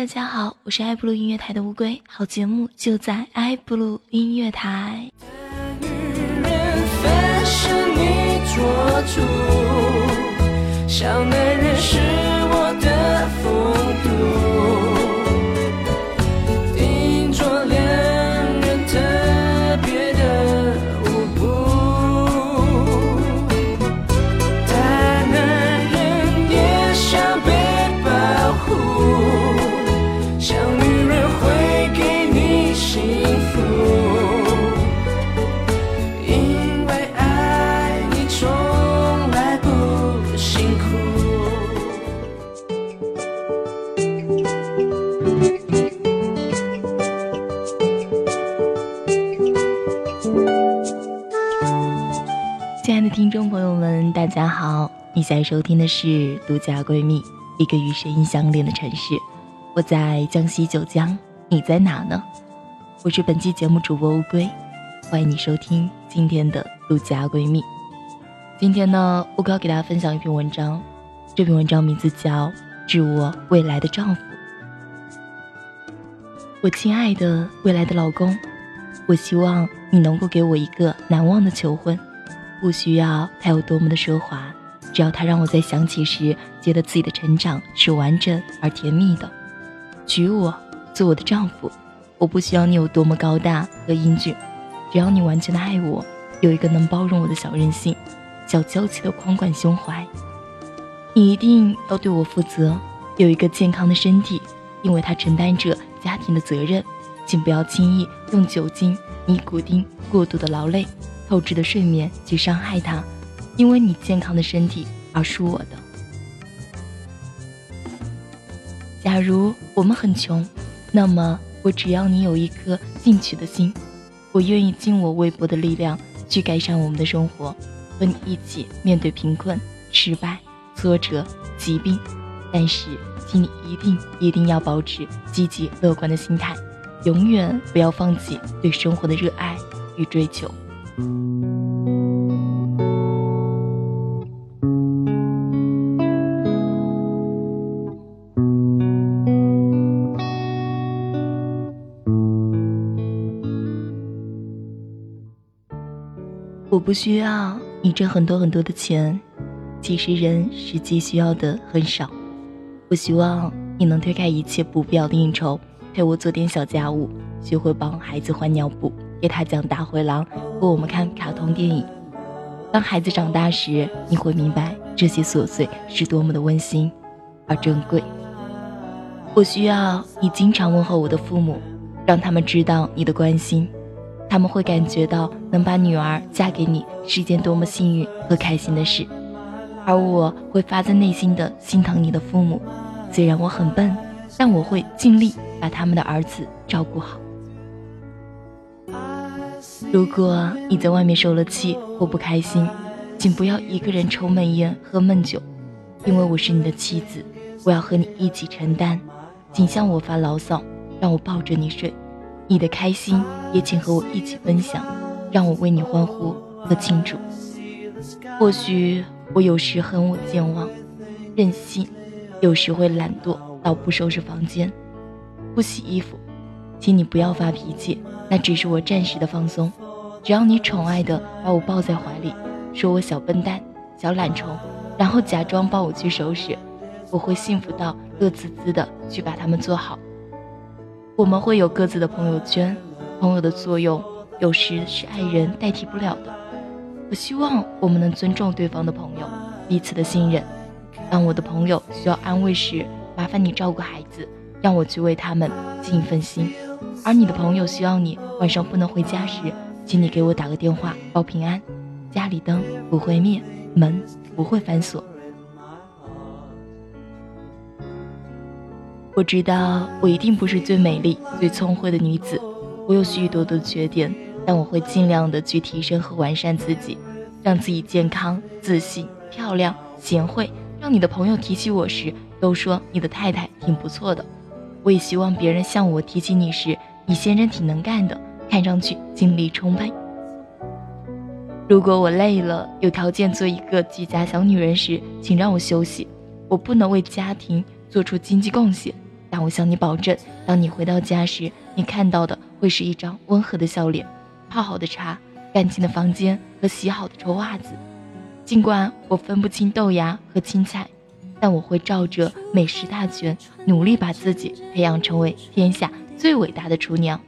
大家好，我是爱布鲁音乐台的乌龟，好节目就在爱布鲁音乐台。小男人是我的风度。亲爱的听众朋友们，大家好！你现在收听的是《独家闺蜜》，一个与声音相连的城市。我在江西九江，你在哪呢？我是本期节目主播乌龟，欢迎你收听今天的《独家闺蜜》。今天呢，乌龟要给大家分享一篇文章，这篇文章名字叫《致我未来的丈夫》。我亲爱的未来的老公，我希望你能够给我一个难忘的求婚。不需要他有多么的奢华，只要他让我在想起时觉得自己的成长是完整而甜蜜的。娶我做我的丈夫，我不需要你有多么高大和英俊，只要你完全的爱我，有一个能包容我的小任性、小娇气的宽广胸怀。你一定要对我负责，有一个健康的身体，因为他承担着家庭的责任，请不要轻易用酒精、尼古丁过度的劳累。透支的睡眠去伤害他，因为你健康的身体而输我的。假如我们很穷，那么我只要你有一颗进取的心，我愿意尽我微薄的力量去改善我们的生活，和你一起面对贫困、失败、挫折、疾病。但是，请你一定一定要保持积极乐观的心态，永远不要放弃对生活的热爱与追求。我不需要你挣很多很多的钱，其实人实际需要的很少。我希望你能推开一切不必要的应酬，陪我做点小家务，学会帮孩子换尿布，给他讲大灰狼，和我们看卡通电影。当孩子长大时，你会明白这些琐碎是多么的温馨而珍贵。我需要你经常问候我的父母，让他们知道你的关心。他们会感觉到能把女儿嫁给你是一件多么幸运和开心的事，而我会发自内心的心疼你的父母。虽然我很笨，但我会尽力把他们的儿子照顾好。如果你在外面受了气或不开心，请不要一个人抽闷烟喝闷酒，因为我是你的妻子，我要和你一起承担。请向我发牢骚，让我抱着你睡。你的开心也请和我一起分享，让我为你欢呼和庆祝。或许我有时很我健忘、任性，有时会懒惰到不收拾房间、不洗衣服。请你不要发脾气，那只是我暂时的放松。只要你宠爱的把我抱在怀里，说我小笨蛋、小懒虫，然后假装帮我去收拾，我会幸福到乐滋滋的去把它们做好。我们会有各自的朋友圈，朋友的作用有时是爱人代替不了的。我希望我们能尊重对方的朋友，彼此的信任。当我的朋友需要安慰时，麻烦你照顾孩子，让我去为他们尽一份心；而你的朋友需要你晚上不能回家时，请你给我打个电话报平安，家里灯不会灭，门不会反锁。我知道我一定不是最美丽、最聪慧的女子，我有许多的缺点，但我会尽量的去提升和完善自己，让自己健康、自信、漂亮、贤惠，让你的朋友提起我时都说你的太太挺不错的。我也希望别人向我提起你时，你先生挺能干的，看上去精力充沛。如果我累了，有条件做一个居家小女人时，请让我休息，我不能为家庭做出经济贡献。但我向你保证，当你回到家时，你看到的会是一张温和的笑脸，泡好的茶，干净的房间和洗好的臭袜子。尽管我分不清豆芽和青菜，但我会照着美食大全，努力把自己培养成为天下最伟大的厨娘。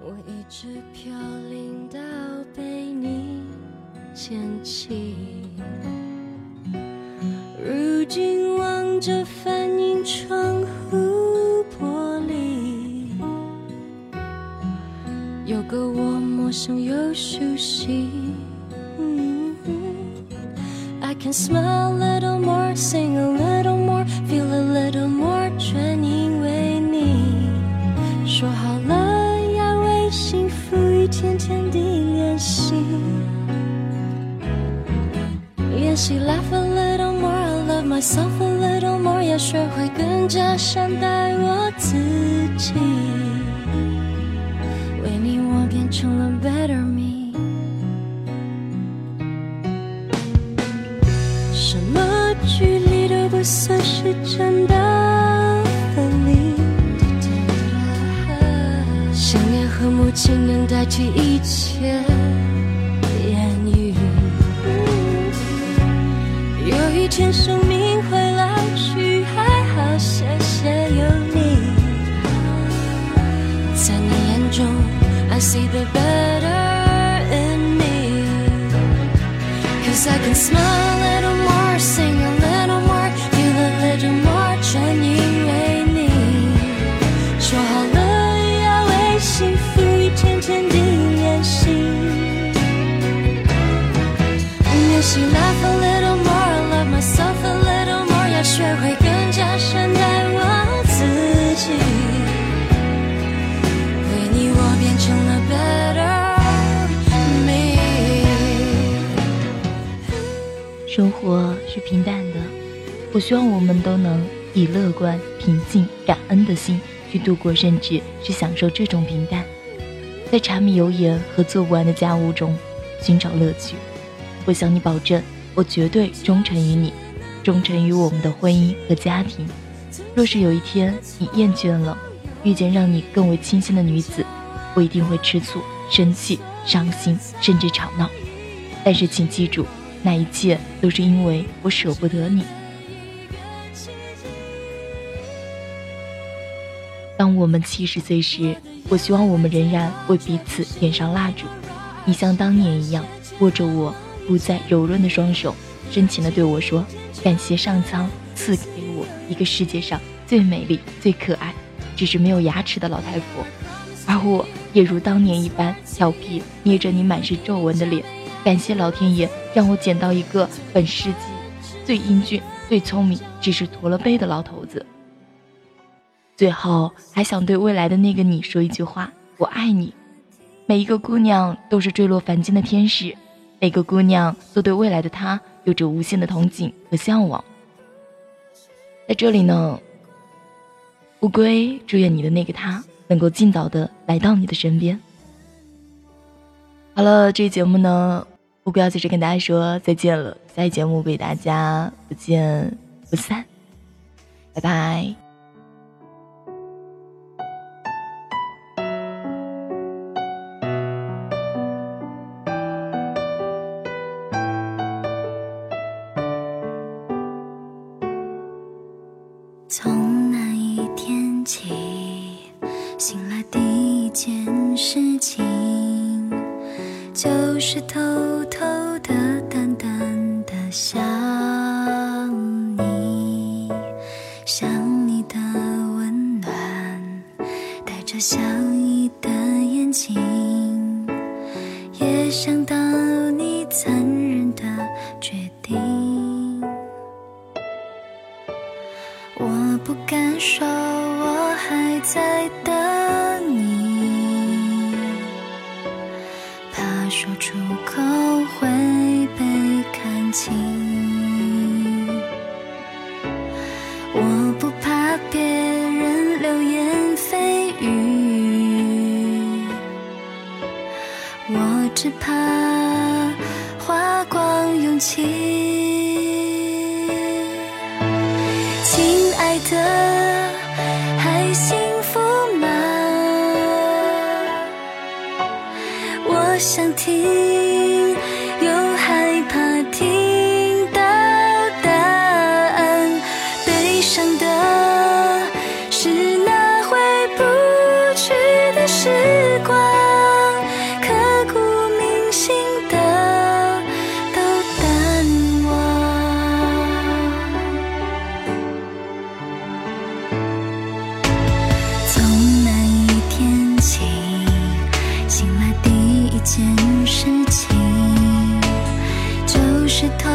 我一直飘零到被你捡起，如今望着反映窗户玻璃，有个我陌生又熟悉。Can smile a little more, sing 什么距离都不算是真的分离，想念和母亲能代替一切言语。有一天生命会老去，还好谢谢有你，在你眼中，I see the better in me，cause I can smile 我希望我们都能。以乐观、平静、感恩的心去度过，甚至去享受这种平淡，在柴米油盐和做不完的家务中寻找乐趣。我向你保证，我绝对忠诚于你，忠诚于我们的婚姻和家庭。若是有一天你厌倦了，遇见让你更为倾心的女子，我一定会吃醋、生气、伤心，甚至吵闹。但是请记住，那一切都是因为我舍不得你。当我们七十岁时，我希望我们仍然为彼此点上蜡烛。你像当年一样握着我不再柔润的双手，深情地对我说：“感谢上苍赐给我一个世界上最美丽、最可爱，只是没有牙齿的老太婆。”而我也如当年一般调皮，捏着你满是皱纹的脸。感谢老天爷让我捡到一个本世纪最英俊、最聪明，只是驼了背的老头子。最后还想对未来的那个你说一句话：我爱你。每一个姑娘都是坠落凡间的天使，每个姑娘都对未来的他有着无限的憧憬和向往。在这里呢，乌龟祝愿你的那个他能够尽早的来到你的身边。好了，这期节目呢，乌龟要在这跟大家说再见了。下期节目为大家不见不散，拜拜。从那一天起，醒来第一件事情就是偷偷的、淡淡的想你，想你的温暖，带着笑意的眼睛，也想到你残忍的决定。在等你，怕说出口会被看清。我不怕别人流言蜚语，我只怕花光勇气。亲爱的 see 事情就是偷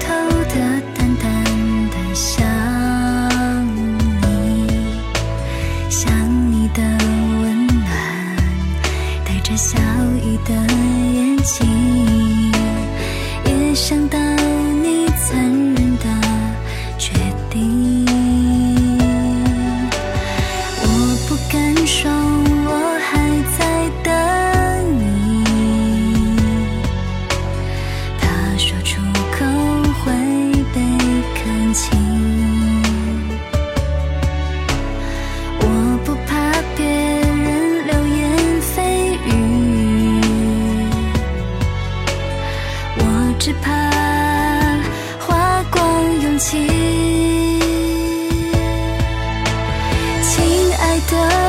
偷的淡淡的想你。想你的温暖带着笑意的眼睛。亲爱的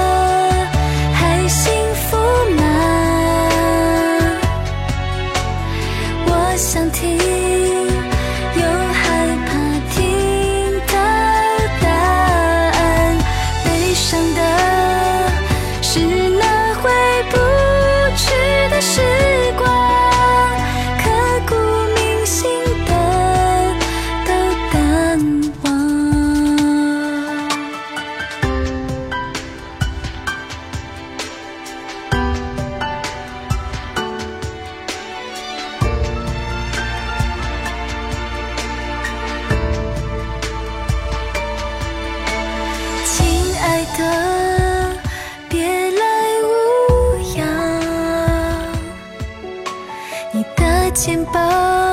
的别来无恙。你的肩膀